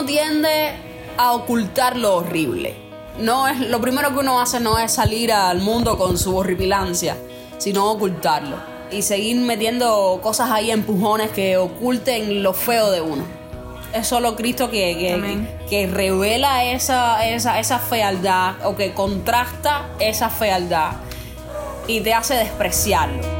uno tiende a ocultar lo horrible. No es, lo primero que uno hace no es salir al mundo con su horripilancia, sino ocultarlo. Y seguir metiendo cosas ahí, empujones que oculten lo feo de uno. Es solo Cristo que, que, que revela esa, esa, esa fealdad o que contrasta esa fealdad y te hace despreciarlo.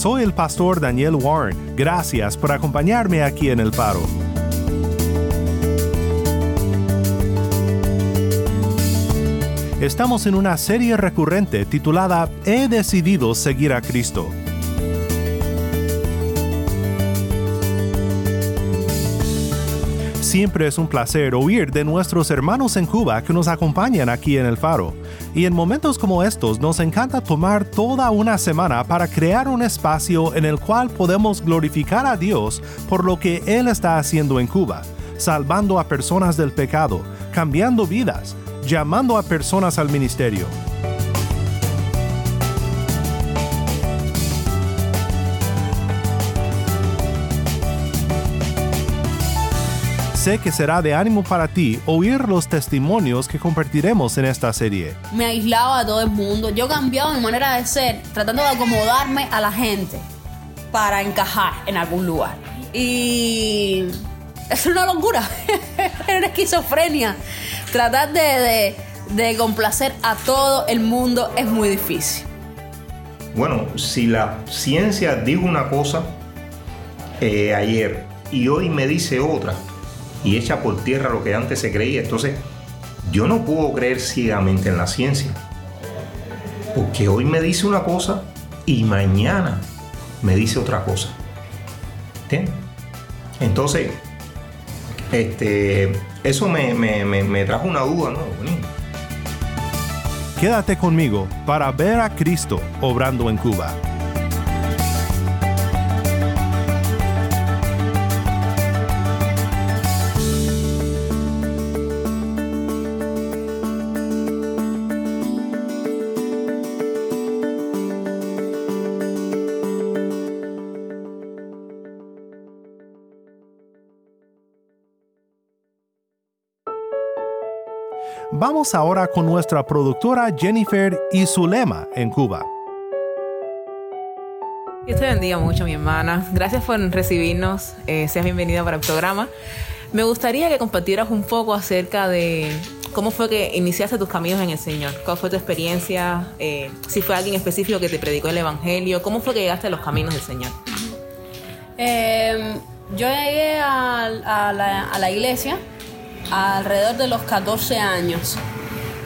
Soy el pastor Daniel Warren. Gracias por acompañarme aquí en El Faro. Estamos en una serie recurrente titulada He decidido seguir a Cristo. Siempre es un placer oír de nuestros hermanos en Cuba que nos acompañan aquí en el faro. Y en momentos como estos nos encanta tomar toda una semana para crear un espacio en el cual podemos glorificar a Dios por lo que Él está haciendo en Cuba, salvando a personas del pecado, cambiando vidas, llamando a personas al ministerio. Sé que será de ánimo para ti oír los testimonios que compartiremos en esta serie. Me aislaba de todo el mundo. Yo cambiaba mi manera de ser, tratando de acomodarme a la gente para encajar en algún lugar. Y es una locura, es una esquizofrenia. Tratar de, de, de complacer a todo el mundo es muy difícil. Bueno, si la ciencia dijo una cosa eh, ayer y hoy me dice otra y echa por tierra lo que antes se creía, entonces yo no puedo creer ciegamente en la ciencia. Porque hoy me dice una cosa y mañana me dice otra cosa. ¿Entiendes? Entonces, este, eso me, me, me, me trajo una duda, ¿no? Quédate conmigo para ver a Cristo obrando en Cuba. Vamos ahora con nuestra productora Jennifer y su lema en Cuba. Dios te bendiga mucho, mi hermana. Gracias por recibirnos. Eh, seas bienvenida para el programa. Me gustaría que compartieras un poco acerca de cómo fue que iniciaste tus caminos en el Señor. ¿Cuál fue tu experiencia? Eh, si fue alguien específico que te predicó el Evangelio. ¿Cómo fue que llegaste a los caminos del Señor? Eh, yo llegué a, a, la, a la iglesia alrededor de los 14 años.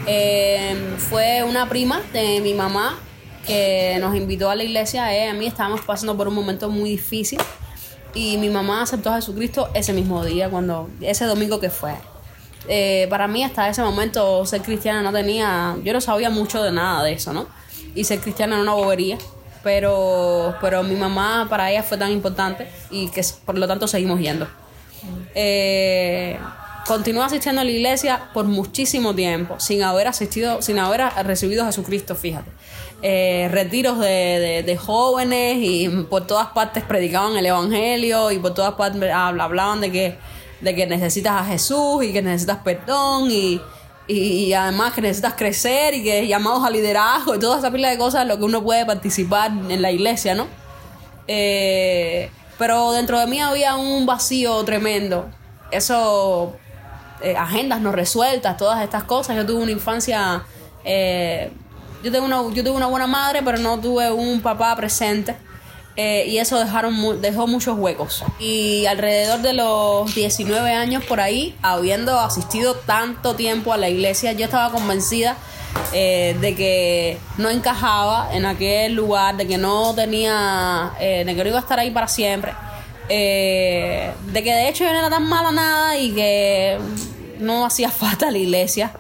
Eh, fue una prima de mi mamá que nos invitó a la iglesia. A mí estábamos pasando por un momento muy difícil y mi mamá aceptó a Jesucristo ese mismo día, cuando ese domingo que fue. Eh, para mí hasta ese momento ser cristiana no tenía, yo no sabía mucho de nada de eso, ¿no? Y ser cristiana era una bobería, pero, pero mi mamá para ella fue tan importante y que por lo tanto seguimos yendo. Eh, continué asistiendo a la iglesia por muchísimo tiempo, sin haber asistido, sin haber recibido a Jesucristo, fíjate. Eh, retiros de, de, jóvenes y por todas partes predicaban el Evangelio y por todas partes hablaban de que, de que necesitas a Jesús y que necesitas perdón y, y, y además que necesitas crecer y que llamados a liderazgo y toda esa pila de cosas en lo que uno puede participar en la iglesia, ¿no? Eh, pero dentro de mí había un vacío tremendo. Eso eh, agendas no resueltas, todas estas cosas. Yo tuve una infancia Eh, yo, tengo una, yo tuve una buena madre, pero no tuve un papá presente. Eh, y eso dejaron dejó muchos huecos. Y alrededor de los 19 años por ahí, habiendo asistido tanto tiempo a la iglesia, yo estaba convencida de que no encajaba en aquel lugar, de que no tenía, de que no iba a estar ahí para siempre. De que de hecho yo no era tan mala nada y que no hacía falta la iglesia.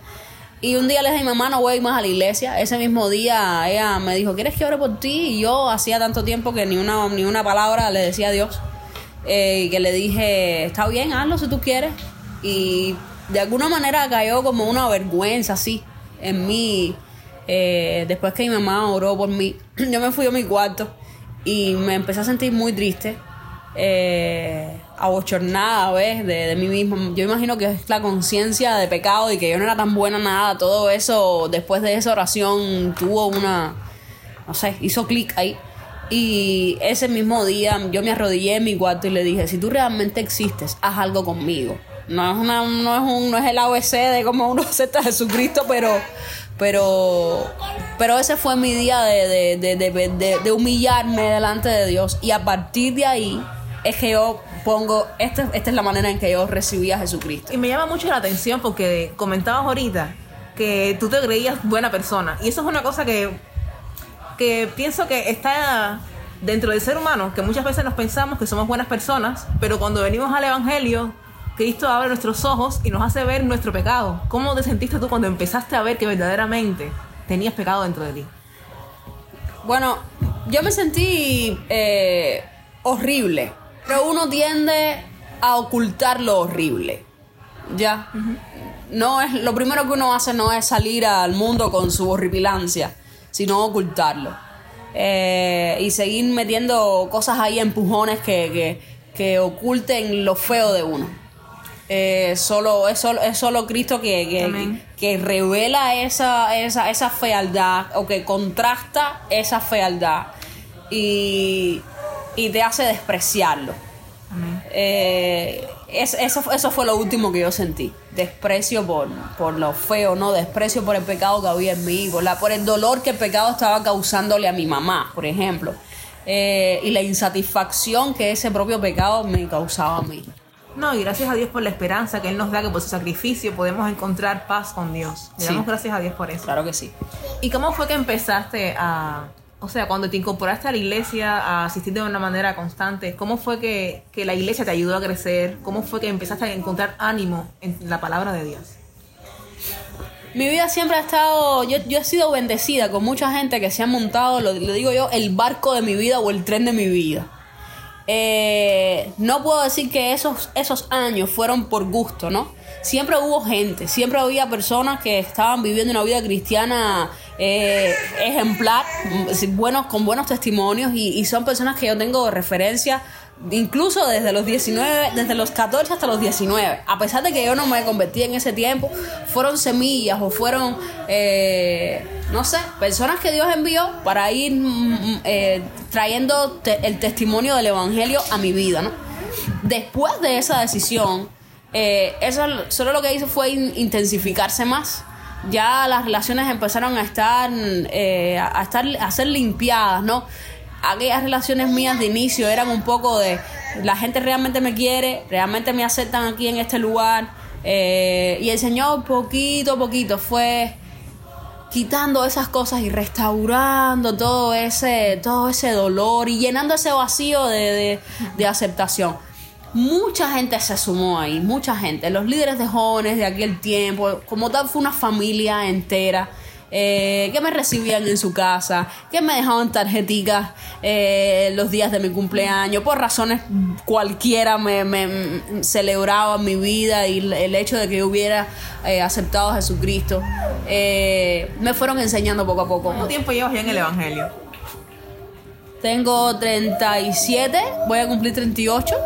Y un día le dije a mi mamá, no voy a ir más a la iglesia. Ese mismo día ella me dijo, ¿quieres que ore por ti? Y yo hacía tanto tiempo que ni una, ni una palabra le decía a Dios. Eh, que le dije, está bien, hazlo si tú quieres. Y de alguna manera cayó como una vergüenza así en mí. Eh, después que mi mamá oró por mí, yo me fui a mi cuarto y me empecé a sentir muy triste eh, abochornada, ¿ves? De, mí mismo. Yo imagino que es la conciencia de pecado y que yo no era tan buena nada. Todo eso, después de esa oración, tuvo una, no sé, hizo clic ahí. Y ese mismo día yo me arrodillé en mi cuarto y le dije, si tú realmente existes, haz algo conmigo. No es, una, no es, un, no es el ABC de cómo uno acepta a Jesucristo, pero, pero, pero ese fue mi día de, de- de humillarme delante de Dios. Y a partir de ahí es que yo pongo, esta, esta es la manera en que yo recibí a Jesucristo. Y me llama mucho la atención porque comentabas ahorita que tú te creías buena persona. Y eso es una cosa que, que pienso que está dentro del ser humano, que muchas veces nos pensamos que somos buenas personas, pero cuando venimos al Evangelio, Cristo abre nuestros ojos y nos hace ver nuestro pecado. ¿Cómo te sentiste tú cuando empezaste a ver que verdaderamente tenías pecado dentro de ti? Bueno, yo me sentí eh, horrible, pero uno tiende a ocultar lo horrible. Ya. No es lo primero que uno hace no es salir al mundo con su horripilancia, sino ocultarlo. Eh, y seguir metiendo cosas ahí, empujones que, que, que oculten lo feo de uno. Eh, solo, es, solo, es solo Cristo que, que, que revela esa, esa, esa fealdad o que contrasta esa fealdad y, y te hace despreciarlo. Eh, es- eso, eso fue lo último que yo sentí. Desprecio por, por lo feo, ¿no? Desprecio por el pecado que había en mí, por, la, por el dolor que el pecado estaba causándole a mi mamá, por ejemplo. Eh, y la insatisfacción que ese propio pecado me causaba a mí. No, y gracias a Dios por la esperanza que Él nos da, que por su sacrificio podemos encontrar paz con Dios. Le Sí. damos gracias a Dios por eso. Claro que sí. ¿Y cómo fue que empezaste a, o sea, cuando te incorporaste a la iglesia, a asistir de una manera constante, cómo fue que, que la iglesia te ayudó a crecer? ¿Cómo fue que empezaste a encontrar ánimo en la palabra de Dios? Mi vida siempre ha estado, yo, yo he sido bendecida con mucha gente que se ha montado, lo, digo yo, el barco de mi vida o el tren de mi vida. Eh, no puedo decir que esos, esos años fueron por gusto, ¿no? Siempre hubo gente, siempre había personas que estaban viviendo una vida cristiana eh, ejemplar, mm, buenos, con buenos testimonios y, son personas que yo tengo referencia incluso desde los 19, desde los 14 hasta los 19. A pesar de que yo no me convertí en ese tiempo, fueron semillas o fueron, eh, no sé, personas que Dios envió para ir mm, eh, trayendo el testimonio del Evangelio a mi vida, ¿no? Después de esa decisión, eso solo lo que hizo fue in- intensificarse más. Ya las relaciones empezaron a estar, eh, a estar, a ser limpiadas, ¿no? Aquellas relaciones mías de inicio eran un poco de la gente realmente me quiere, realmente me aceptan aquí en este lugar. eh, y el Señor poquito a poquito fue quitando esas cosas y restaurando todo ese, todo ese dolor y llenando ese vacío de, de- de aceptación. Mucha gente se sumó ahí, mucha gente. Los líderes de jóvenes de aquel tiempo, como tal, fue una familia entera. eh, que me recibían en su casa, que me dejaban tarjeticas eh, los días de mi cumpleaños, por razones cualquiera me, me- me celebraban mi vida y el- hecho de que yo hubiera eh, aceptado a Jesucristo, me fueron enseñando poco a poco. ¿Cuánto tiempo llevas ya en el Evangelio? Tengo 37, voy a cumplir 38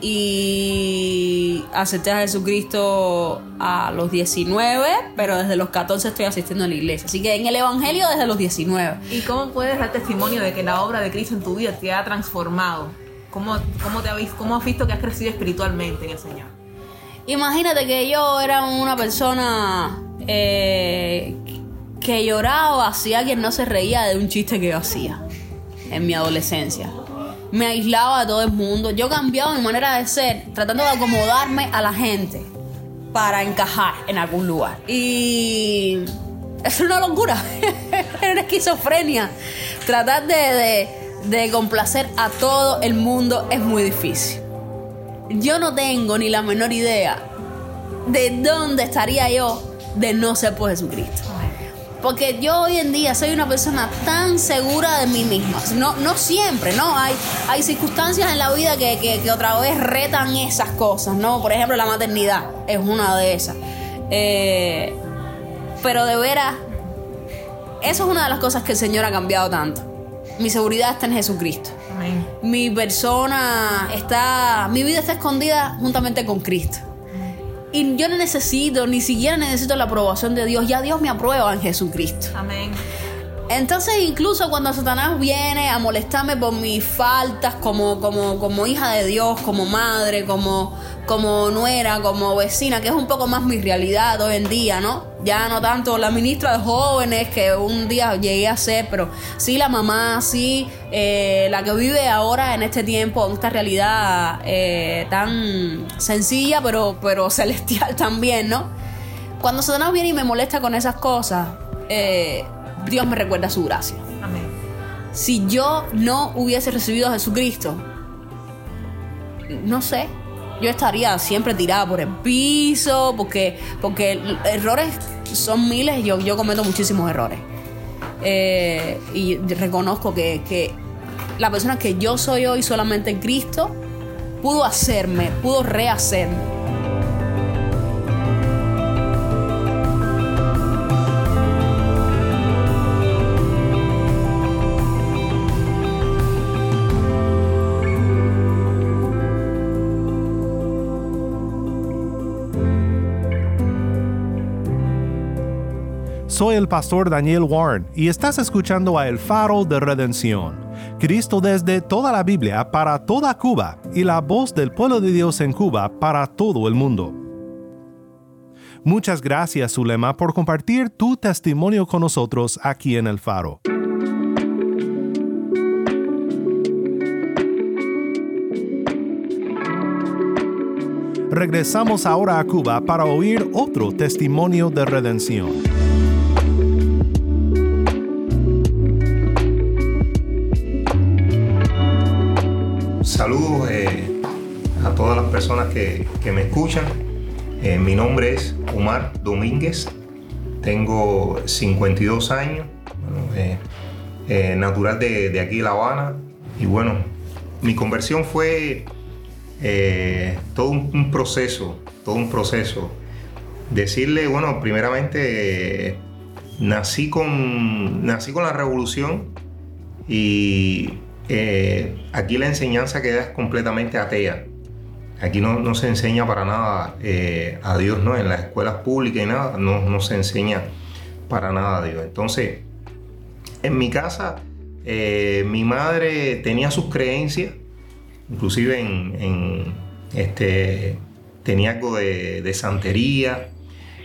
y acepté a Jesucristo a los 19, pero desde los 14 estoy asistiendo a la iglesia. Así que en el Evangelio desde los 19. ¿Y cómo puedes dar testimonio de que la obra de Cristo en tu vida te ha transformado? ¿Cómo, cómo, te habéis, ¿Cómo has visto que has crecido espiritualmente en el Señor? Imagínate que yo era una persona eh, que lloraba si alguien no se reía de un chiste que yo hacía en mi adolescencia. Me aislaba de todo el mundo. Yo cambiaba mi manera de ser, tratando de acomodarme a la gente para encajar en algún lugar. Y es una locura, es una esquizofrenia. Tratar de, de, de complacer a todo el mundo es muy difícil. Yo no tengo ni la menor idea de dónde estaría yo de no ser por Jesucristo. Porque yo hoy en día soy una persona tan segura de mí misma. No, no siempre, ¿no? Hay, hay circunstancias en la vida que, que, que otra vez retan esas cosas, ¿no? Por ejemplo, la maternidad es una de esas. Eh, pero de veras, eso es una de las cosas que el Señor ha cambiado tanto. Mi seguridad está en Jesucristo. Amén. Mi persona está, mi vida está escondida juntamente con Cristo. Y yo no necesito, ni siquiera necesito la aprobación de Dios. Ya Dios me aprueba en Jesucristo. Amén. Entonces, incluso cuando Satanás viene a molestarme por mis faltas como, como, como hija de Dios, como madre, como, como nuera, como vecina, que es un poco más mi realidad hoy en día, ¿no? Ya no tanto la ministra de jóvenes que un día llegué a ser, pero sí la mamá, sí eh, la que vive ahora en este tiempo, en esta realidad eh, tan sencilla, pero, pero celestial también, ¿no? Cuando Satanás viene y me molesta con esas cosas, eh, Dios me recuerda su gracia. Amén. Si yo no hubiese recibido a Jesucristo, no sé, yo estaría siempre tirada por el piso, porque, porque errores son miles, yo, yo cometo muchísimos errores. Eh, y reconozco que, que la persona que yo soy hoy solamente en Cristo pudo hacerme, pudo rehacerme. Soy el pastor Daniel Warren y estás escuchando a El Faro de Redención. Cristo desde toda la Biblia para toda Cuba y la voz del pueblo de Dios en Cuba para todo el mundo. Muchas gracias, Zulema, por compartir tu testimonio con nosotros aquí en El Faro. Regresamos ahora a Cuba para oír otro testimonio de redención. Saludos eh, a todas las personas que, que me escuchan. Eh, mi nombre es Omar Domínguez. Tengo 52 años. eh, natural de, de aquí, La Habana. Y bueno, mi conversión fue todo un, un proceso, todo un proceso. Decirle, bueno, primeramente nací con, nací con la revolución y eh, aquí la enseñanza queda completamente atea. Aquí no, se enseña para nada eh, a Dios, ¿no? En las escuelas públicas y nada, no, se enseña para nada a Dios. Entonces, en mi casa, eh, mi madre tenía sus creencias, inclusive en, este, tenía algo de, santería.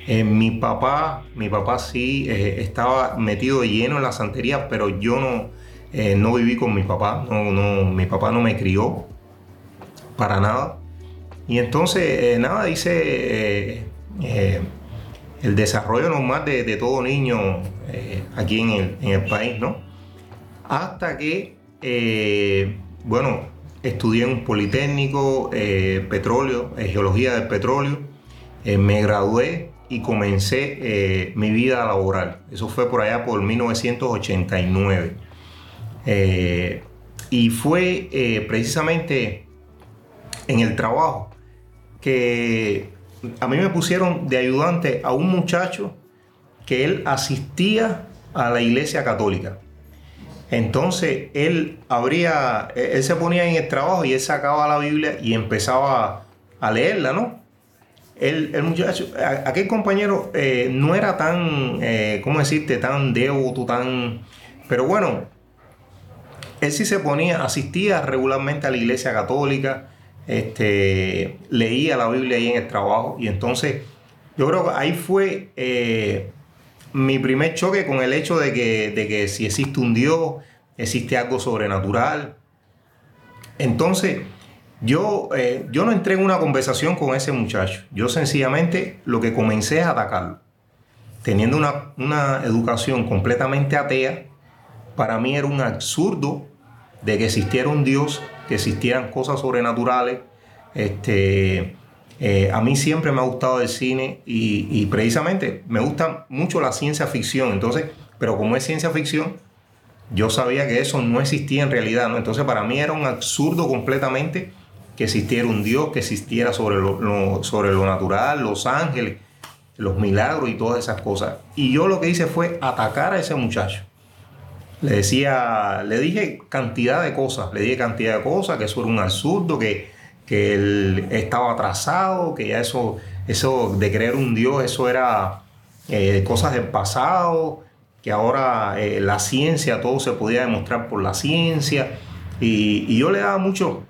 Mi papá, mi papá sí estaba metido de lleno en la santería, pero yo no, eh, no viví con mi papá, no, mi papá no me crió para nada. Y entonces, eh, nada, hice eh, eh, el desarrollo normal de, de todo niño aquí en el, país, ¿no? Hasta que, bueno, estudié en un politécnico, petróleo, geología del petróleo, me gradué y comencé mi vida laboral. Eso fue por allá por 1989. Eh, y fue eh, precisamente en el trabajo que a mí me pusieron de ayudante a un muchacho que él asistía a la iglesia católica. Entonces él abría, él se ponía en el trabajo y él sacaba la Biblia y empezaba a leerla, ¿no? El, el muchacho, aquel compañero eh, no era tan, eh, ¿cómo decirte? Tan devoto, tan... Pero bueno, él sí se ponía, asistía regularmente a la iglesia católica, este, leía la Biblia ahí en el trabajo y entonces yo creo que ahí fue eh, mi primer choque con el hecho de que, de que si existe un Dios, existe algo sobrenatural. Entonces, yo, eh, yo no entré en una conversación con ese muchacho. Yo sencillamente lo que comencé es atacarlo. Teniendo una, una educación completamente atea, para mí era un absurdo de que existiera un Dios, que existieran cosas sobrenaturales. Este, eh, a mí siempre me ha gustado el cine y, precisamente me gusta mucho la ciencia ficción. Entonces, pero como es ciencia ficción, yo sabía que eso no existía en realidad. Entonces, para mí era un absurdo completamente que existiera un Dios, que existiera sobre lo, lo, sobre lo natural, los ángeles, los milagros y todas esas cosas. Y yo lo que hice fue atacar a ese muchacho. Le decía, le dije cantidad de cosas, le dije cantidad de cosas, que eso era un absurdo, que, que él estaba atrasado, que ya eso, eso de creer un Dios, eso era eh, cosas del pasado, que ahora eh, la ciencia, todo se podía demostrar por la ciencia. Y, y yo le daba mucho,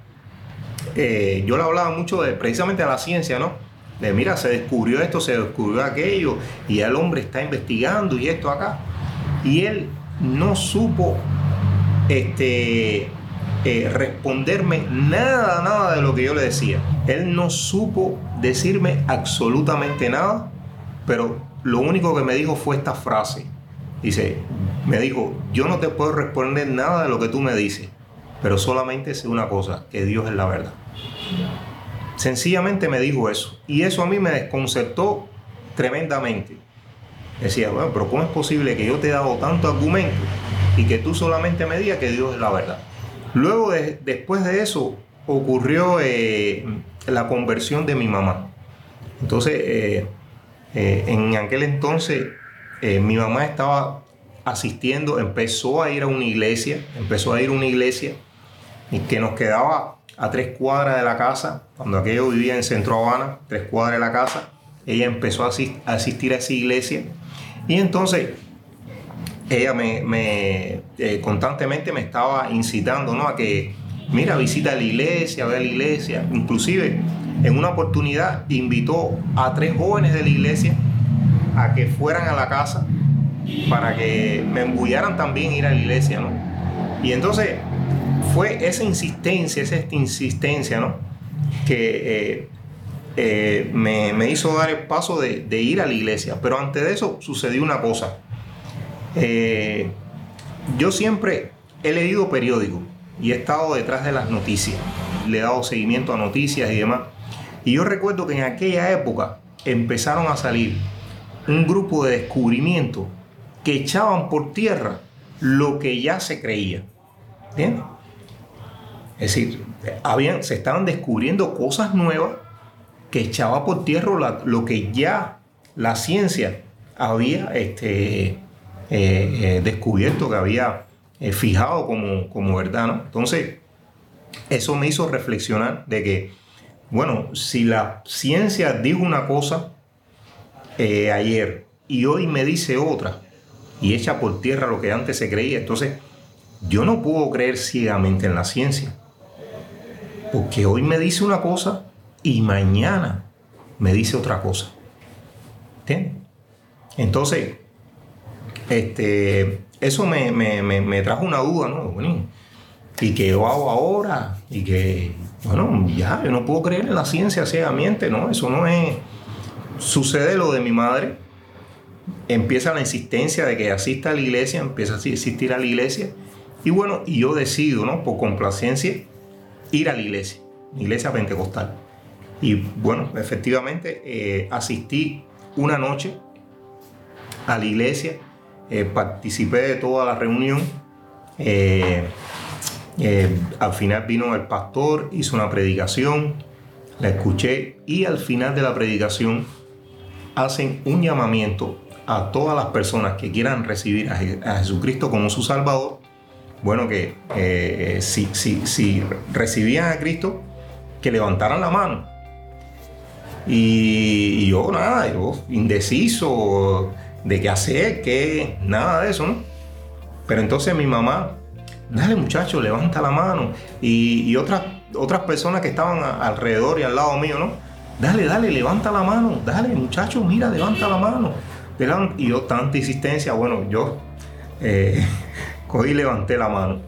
eh, yo le hablaba mucho de precisamente a la ciencia, ¿no? De mira, se descubrió esto, se descubrió aquello, y el hombre está investigando y esto acá. Y él no supo este, eh, responderme nada, nada de lo que yo le decía. Él no supo decirme absolutamente nada, pero lo único que me dijo fue esta frase. Dice, me dijo, yo no te puedo responder nada de lo que tú me dices, pero solamente sé una cosa, que Dios es la verdad. Sencillamente me dijo eso. Y eso a mí me desconcertó tremendamente. Decía, bueno, pero ¿cómo es posible que yo te he dado tanto argumento y que tú solamente me digas que Dios es la verdad? Luego, de, después de eso, ocurrió eh, la conversión de mi mamá. Entonces, eh, eh, en aquel entonces, mi mamá estaba asistiendo, empezó a ir a una iglesia, empezó a ir a una iglesia y que nos quedaba a tres cuadras de la casa, cuando aquello vivía en Centro Habana, tres cuadras de la casa, ella empezó a asistir a esa iglesia y entonces ella me, eh, constantemente me estaba incitando ¿no? a que, mira, visita la iglesia, ve a la iglesia, inclusive en una oportunidad invitó a tres jóvenes de la iglesia a que fueran a la casa para que me embullaran también ir a la iglesia, ¿no? Y entonces fue esa insistencia, esa insistencia, ¿no? Que eh, eh, me, me, hizo dar el paso de, de, ir a la iglesia. Pero antes de eso sucedió una cosa. Eh, yo siempre he leído periódicos y he estado detrás de las noticias. Le he dado seguimiento a noticias y demás. Y yo recuerdo que en aquella época empezaron a salir un grupo de descubrimientos que echaban por tierra lo que ya se creía. ¿Entiendes? Es decir, habían, se estaban descubriendo cosas nuevas que echaba por tierra lo que ya la ciencia había este, eh, eh, descubierto, que había eh, fijado como, como verdad. ¿no? Entonces, eso me hizo reflexionar de que, bueno, si la ciencia dijo una cosa ayer y hoy me dice otra y echa por tierra lo que antes se creía, entonces yo no puedo creer ciegamente en la ciencia. Porque hoy me dice una cosa y mañana me dice otra cosa. ¿Entiendes? Entonces, este, eso me, me, me, trajo una duda, ¿no? ¿Y qué hago ahora? Y que, bueno, ya, yo no puedo creer en la ciencia ciegamente, ¿no? Eso no es... Sucede lo de mi madre, empieza la insistencia de que asista a la iglesia, empieza a asistir a la iglesia, y bueno, y yo decido, ¿no? Por complacencia, ir a la iglesia, iglesia pentecostal. Y bueno, efectivamente eh, asistí una noche a la iglesia, eh, participé de toda la reunión. Eh, al final vino el pastor, hizo una predicación, la escuché y al final de la predicación hacen un llamamiento a todas las personas que quieran recibir a, Jesucristo como su Salvador. Bueno, que si, si, si recibían a Cristo, que levantaran la mano y, yo nada, yo indeciso de qué hacer, qué, nada de eso, ¿no? Pero entonces mi mamá, dale muchacho, levanta la mano. Y, otras, otras personas que estaban alrededor y al lado mío, ¿no? Dale, dale, levanta la mano, dale muchacho, mira, levanta la mano. Y yo, tanta insistencia, bueno, yo eh, cogí y levanté la mano.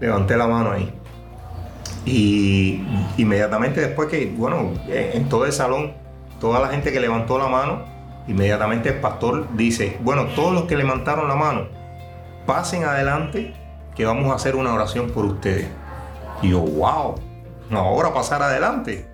Levanté la mano ahí. Y inmediatamente después que, bueno, en todo el salón, toda la gente que levantó la mano, inmediatamente el pastor dice, bueno, todos los que levantaron la mano, pasen adelante que vamos a hacer una oración por ustedes. Y yo, wow, ahora pasar adelante.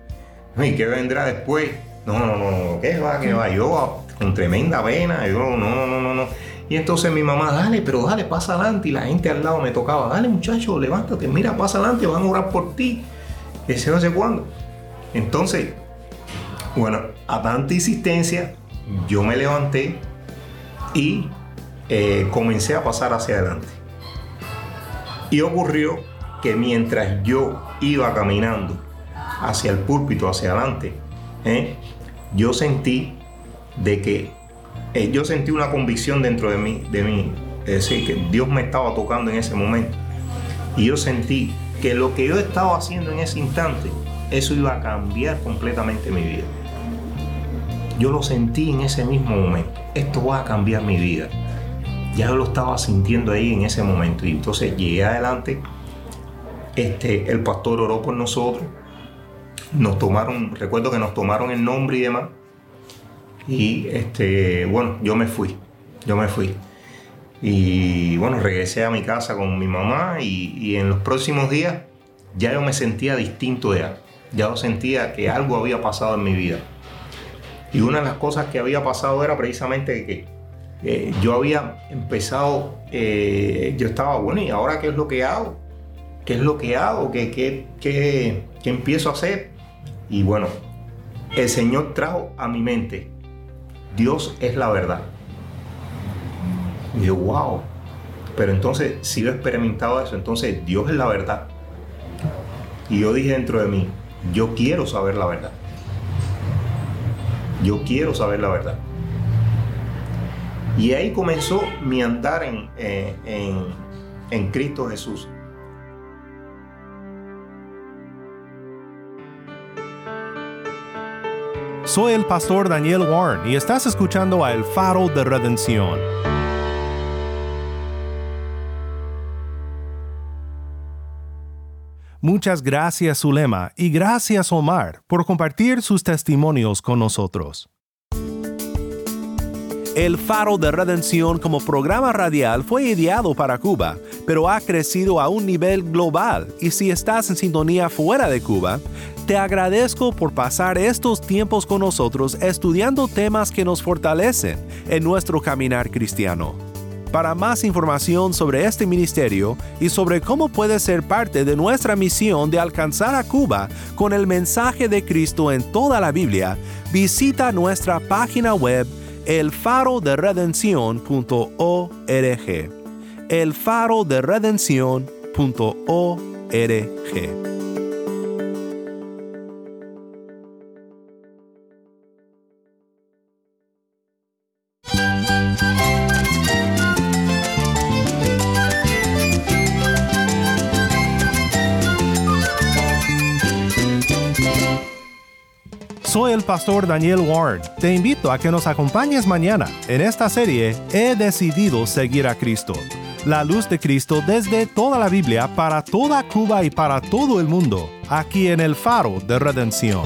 ¿Y qué vendrá después? No, no, no, no, ¿qué va? ¿Qué va? Yo con tremenda pena, yo, no, no, no, no. Y entonces mi mamá, dale, pero dale, pasa adelante. Y la gente al lado me tocaba, dale muchacho, levántate, mira, pasa adelante, van a orar por ti. Ese no sé cuándo. Entonces, bueno, a tanta insistencia, yo me levanté y eh, comencé a pasar hacia adelante. Y ocurrió que mientras yo iba caminando hacia el púlpito, hacia adelante, ¿eh? yo sentí de que eh, yo sentí una convicción dentro de mí, de mí, es decir, que Dios me estaba tocando en ese momento. Y yo sentí que lo que yo estaba haciendo en ese instante, eso iba a cambiar completamente mi vida. Yo lo sentí en ese mismo momento. Esto va a cambiar mi vida. Ya lo estaba sintiendo ahí en ese momento. Y entonces llegué adelante. Este, el pastor oró por nosotros. Nos tomaron, recuerdo que nos tomaron el nombre y demás. Y este, bueno, yo me fui. Yo me fui. Y bueno, regresé a mi casa con mi mamá y, y en los próximos días ya yo me sentía distinto ya. Ya yo sentía que algo había pasado en mi vida. Y una de las cosas que había pasado era precisamente que eh, yo había empezado, eh, yo estaba, bueno, ¿y ahora qué es lo que hago? ¿Qué es lo que hago? ¿Qué, qué, qué, qué empiezo a hacer? Y bueno, el Señor trajo a mi mente, Dios es la verdad. Y yo, wow. Pero entonces, si yo he experimentado eso, entonces Dios es la verdad. Y yo dije dentro de mí, yo quiero saber la verdad. Yo quiero saber la verdad. Y ahí comenzó mi andar en, eh, en, en Cristo Jesús. Soy el pastor Daniel Warren y estás escuchando a El Faro de Redención. Muchas gracias Zulema y gracias Omar por compartir sus testimonios con nosotros. El Faro de Redención como programa radial fue ideado para Cuba, pero ha crecido a un nivel global y si estás en sintonía fuera de Cuba, te agradezco por pasar estos tiempos con nosotros estudiando temas que nos fortalecen en nuestro caminar cristiano. Para más información sobre este ministerio y sobre cómo puedes ser parte de nuestra misión de alcanzar a Cuba con el mensaje de Cristo en toda la Biblia, visita nuestra página web elfaroderedencion.org. elfaroderedencion.org. pastor Daniel Warren. Te invito a que nos acompañes mañana en esta serie He decidido seguir a Cristo. La luz de Cristo desde toda la Biblia para toda Cuba y para todo el mundo, aquí en el faro de redención.